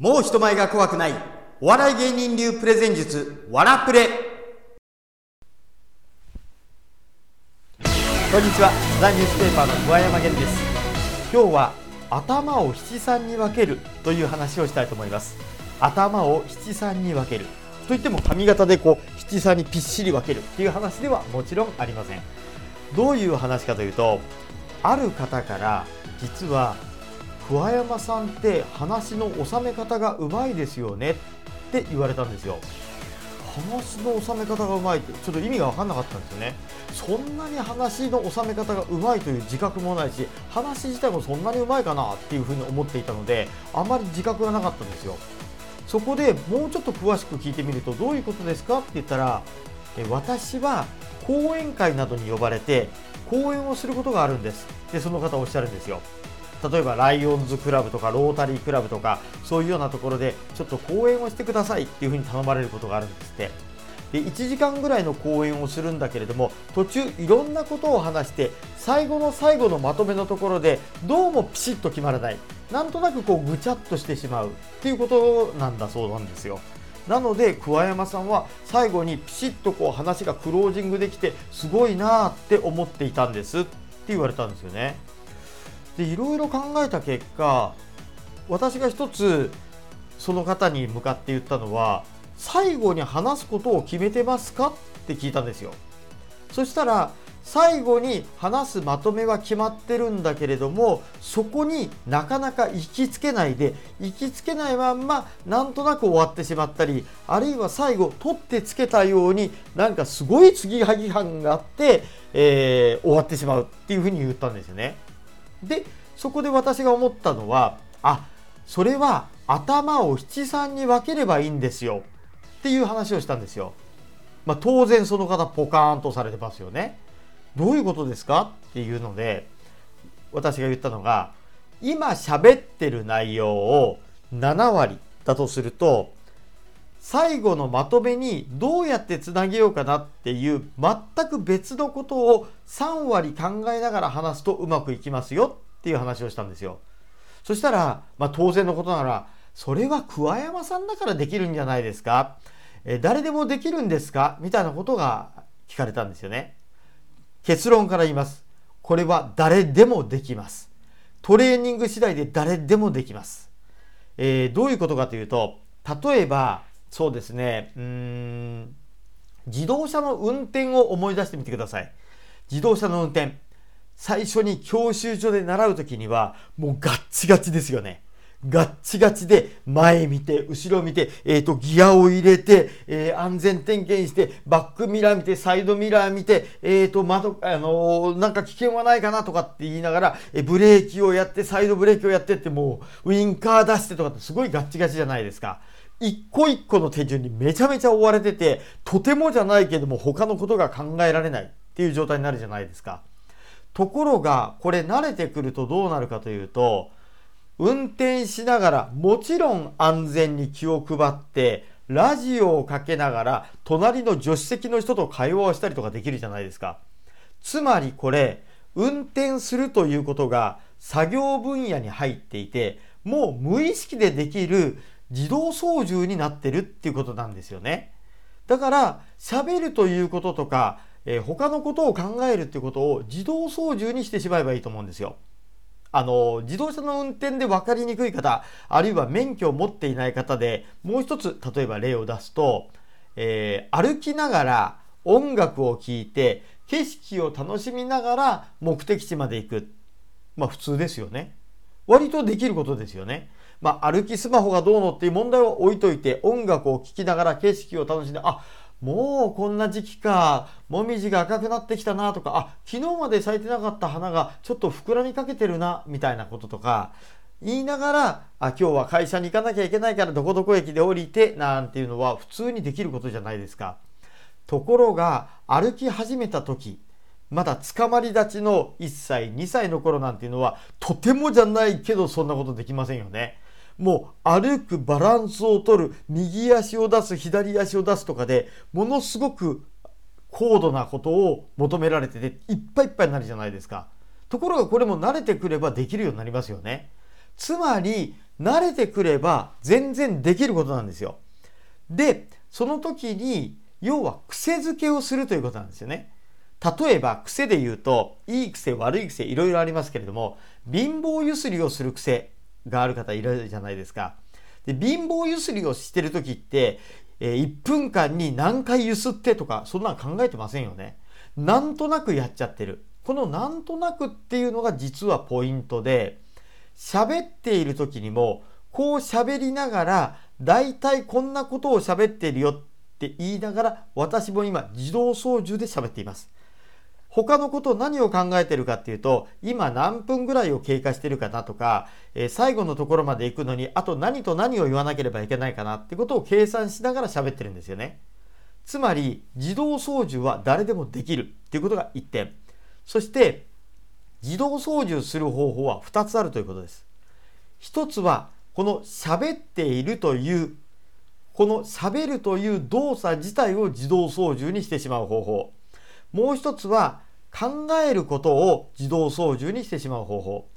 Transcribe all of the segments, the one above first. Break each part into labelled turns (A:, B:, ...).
A: もう人前が怖くない。お笑い芸人流プレゼン術。わらプレ。こんにちは。ザ・ニュースペーパーの桑山源です。今日は頭を七三に分けるという話をしたいと思います。頭を七三に分ける。といっても髪型でこう七三にぴっしり分ける。っていう話ではもちろんありません。どういう話かというとある方から実は桑山さんって話の収め方がうまいですよね。って言われたんですよ。話の収め方がうまいってちょっと意味が分かんなかったんですよね。そんなに話の収め方がうまいという自覚もないし話自体もそんなにうまいかなっていうふうに思っていたのであまり自覚がなかったんですよ。そこでもうちょっと詳しく聞いてみるとどういうことですかって言ったら私は講演会などに呼ばれて講演をすることがあるんです。でその方おっしゃるんですよ。例えばライオンズクラブとかロータリークラブとかそういうようなところでちょっと講演をしてくださいっていうふうに頼まれることがあるんですって。で1時間ぐらいの講演をするんだけれども途中いろんなことを話して最後の最後のまとめのところでどうもピシッと決まらない。なんとなくこうぐちゃっとしてしまう。っていうことなんだそうなんですよ。なので桑山さんは最後にピシッとこう話がクロージングできてすごいなって思っていたんですって言われたんですよね。でいろいろ考えた結果私が一つその方に向かって言ったのは最後に話すことを決めてますかって聞いたんですよそしたら最後に話すまとめは決まってるんだけれどもそこになかなか行きつけないで行きつけないまんまなんとなく終わってしまったりあるいは最後取ってつけたようになんかすごい継ぎはぎ感があって、えー、終わってしまうっていうふうに言ったんですよね。でそこで私が思ったのはあそれは頭を七三に分ければいいんですよっていう話をしたんですよ。まあ、当然その方ポカーンとされてますよね。どういうことですか？っていうので私が言ったのが今喋ってる内容を7割だとすると最後のまとめにどうやってつなげようかなっていう全く別のことを3割考えながら話すとうまくいきますよっていう話をしたんですよ。そしたら、まあ、当然のことならそれは桑山さんだからできるんじゃないですかえ誰でもできるんですか？みたいなことが聞かれたんですよね。結論から言います。これは誰でもできます。トレーニング次第で誰でもできます。えー、どういうことかというと、例えば、そうですね、うん、自動車の運転を思い出してみてください。自動車の運転。最初に教習所で習う時には、もうガッチガチですよね。ガッチガチで前見て、後ろ見て、えっ、ー、と、ギアを入れて、えー、安全点検して、バックミラー見て、サイドミラー見て、えっ、ー、と、窓、あのなんか危険はないかなとかって言いながら、えブレーキをやって、サイドブレーキをやってって、もう、ウィンカー出してとかってすごいガッチガチじゃないですか。一個一個の手順にめちゃめちゃ追われてて、とてもじゃないけども他のことが考えられないっていう状態になるじゃないですか。ところが、これ慣れてくるとどうなるかというと、運転しながらもちろん安全に気を配ってラジオをかけながら隣の助手席の人と会話をしたりとかできるじゃないですか。つまりこれ運転するということが作業分野に入っていてもう無意識でできる自動操縦になってるっていうことなんですよね。だから喋るということとか、えー、他のことを考えるっていうことを自動操縦にしてしまえばいいと思うんですよ。あの、自動車の運転で分かりにくい方、あるいは免許を持っていない方で、もう一つ、例えば例を出すと、えー、歩きながら音楽を聴いて、景色を楽しみながら目的地まで行く。まあ普通ですよね。割とできることですよね。まあ歩きスマホがどうのっていう問題を置いといて、音楽を聴きながら景色を楽しんで、あ、もうこんな時期か、もみじが赤くなってきたなとか、あ、昨日まで咲いてなかった花がちょっと膨らみかけてるな、みたいなこととか、言いながら、あ、今日は会社に行かなきゃいけないからどこどこ駅で降りて、なんていうのは普通にできることじゃないですか。ところが、歩き始めた時、まだ捕まり立ちの1歳、2歳の頃なんていうのは、とてもじゃないけどそんなことできませんよね。もう歩くバランスを取る右足を出す左足を出すとかでものすごく高度なことを求められてていっぱいいっぱいになるじゃないですか。ところがこれも慣れてくればできるようになりますよね。つまり慣れてくれば全然できることなんですよ。でその時に要は癖づけをするということなんですよね。例えば癖で言うといい癖悪い癖いろいろありますけれども貧乏ゆすりをする癖がある方いるじゃないですか。で貧乏ゆすりをしてる時って、えー、1分間に何回ゆすってとかそんなの考えてませんよね。なんとなくやっちゃってる。このなんとなくっていうのが実はポイントで喋っている時にもこう喋りながら大体こんなことを喋っているよって言いながら私も今自動操縦で喋っています。他のこと何を考えてるかっていうと今何分ぐらいを経過してるかなとか、えー、最後のところまで行くのにあと何と何を言わなければいけないかなってことを計算しながら喋ってるんですよね。つまり自動操縦は誰でもできるっていうことが1点そして自動操縦する方法は2つあるということです。1つはこの喋っているというこの喋るという動作自体を自動操縦にしてしまう方法もう一つは考えることを自動操縦にしてしまう方法。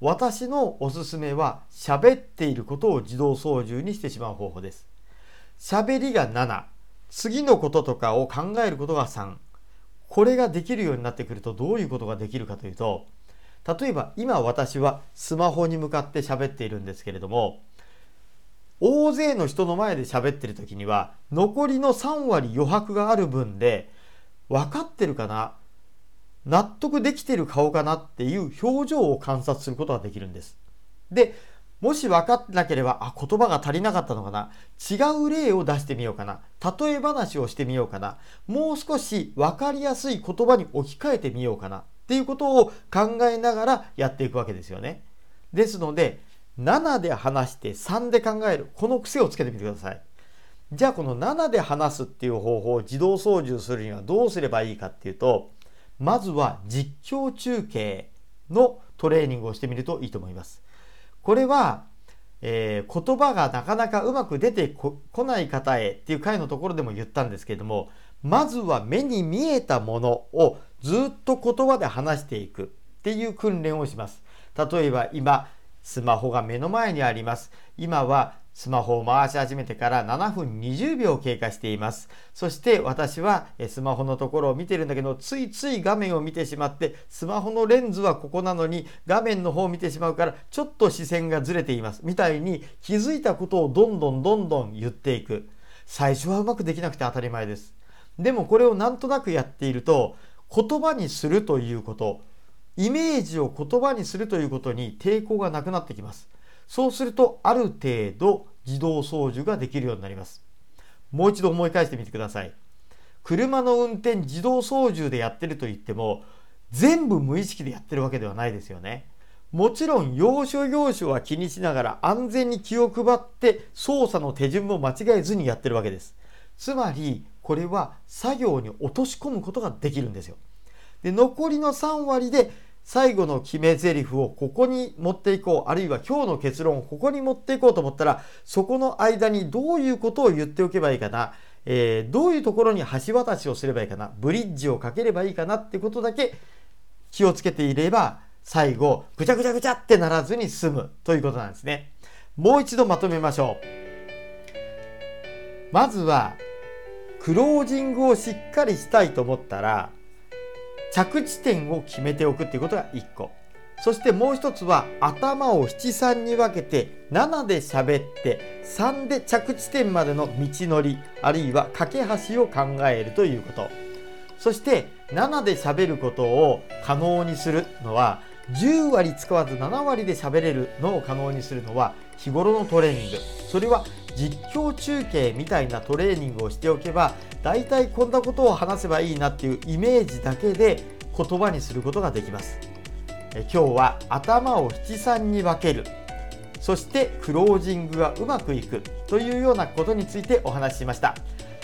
A: 私のおすすめは喋っていることを自動操縦にしてしまう方法です。喋りが7次のこととかを考えることが3これができるようになってくるとどういうことができるかというと例えば今私はスマホに向かって喋っているんですけれども大勢の人の前で喋ってる時には残りの3割余白がある分で分かってるかな？納得できてる顔かなっていう表情を観察することができるんです。で、もし分かってなければ、あ、言葉が足りなかったのかな？違う例を出してみようかな例え話をしてみようかなもう少し分かりやすい言葉に置き換えてみようかなっていうことを考えながらやっていくわけですよね。ですので、7で話して3で考える。この癖をつけてみてください。じゃあこの7で話すっていう方法を自動操縦するにはどうすればいいかっていうとまずは実況中継のトレーニングをしてみるといいと思います。これは、えー、言葉がなかなかうまく出てこない方へっていう回のところでも言ったんですけれどもまずは目に見えたものをずっと言葉で話していくっていう訓練をします。例えば今スマホが目の前にあります。今はスマホを回し始めてから7分20秒経過しています。そして私はスマホのところを見てるんだけど、ついつい画面を見てしまって、スマホのレンズはここなのに画面の方を見てしまうから、ちょっと視線がずれています。みたいに気づいたことをどんどんどんどん言っていく。最初はうまくできなくて当たり前です。でもこれをなんとなくやっていると、言葉にするということ、イメージを言葉にするということに抵抗がなくなってきます。そうするとある程度自動操縦ができるようになります。もう一度思い返してみてください。車の運転自動操縦でやってると言っても全部無意識でやってるわけではないですよね。もちろん要所要所は気にしながら安全に気を配って操作の手順も間違えずにやってるわけです。つまりこれは作業に落とし込むことができるんですよ。で残りの3割で最後の決め台詞をここに持っていこうあるいは今日の結論をここに持っていこうと思ったらそこの間にどういうことを言っておけばいいかな、えー、どういうところに橋渡しをすればいいかなブリッジをかければいいかなってことだけ気をつけていれば最後ぐちゃぐちゃぐちゃってならずに済むということなんですね。もう一度まとめましょう。まずはクロージングをしっかりしたいと思ったら着地点を決めておくっていうことが1個。そしてもう一つは頭を七三に分けて7で喋って3で着地点までの道のりあるいは架け橋を考えるということ。そして7で喋ることを可能にするのは10割使わず7割で喋れるのを可能にするのは日頃のトレーニング。それは実況中継みたいなトレーニングをしておけば大体こんなことを話せばいいなっていうイメージだけで言葉にすることができます。え今日は頭を七三に分ける。そしてクロージングがうまくいくというようなことについてお話ししました。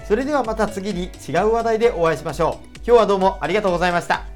A: それではまた次に違う話題でお会いしましょう。今日はどうもありがとうございました。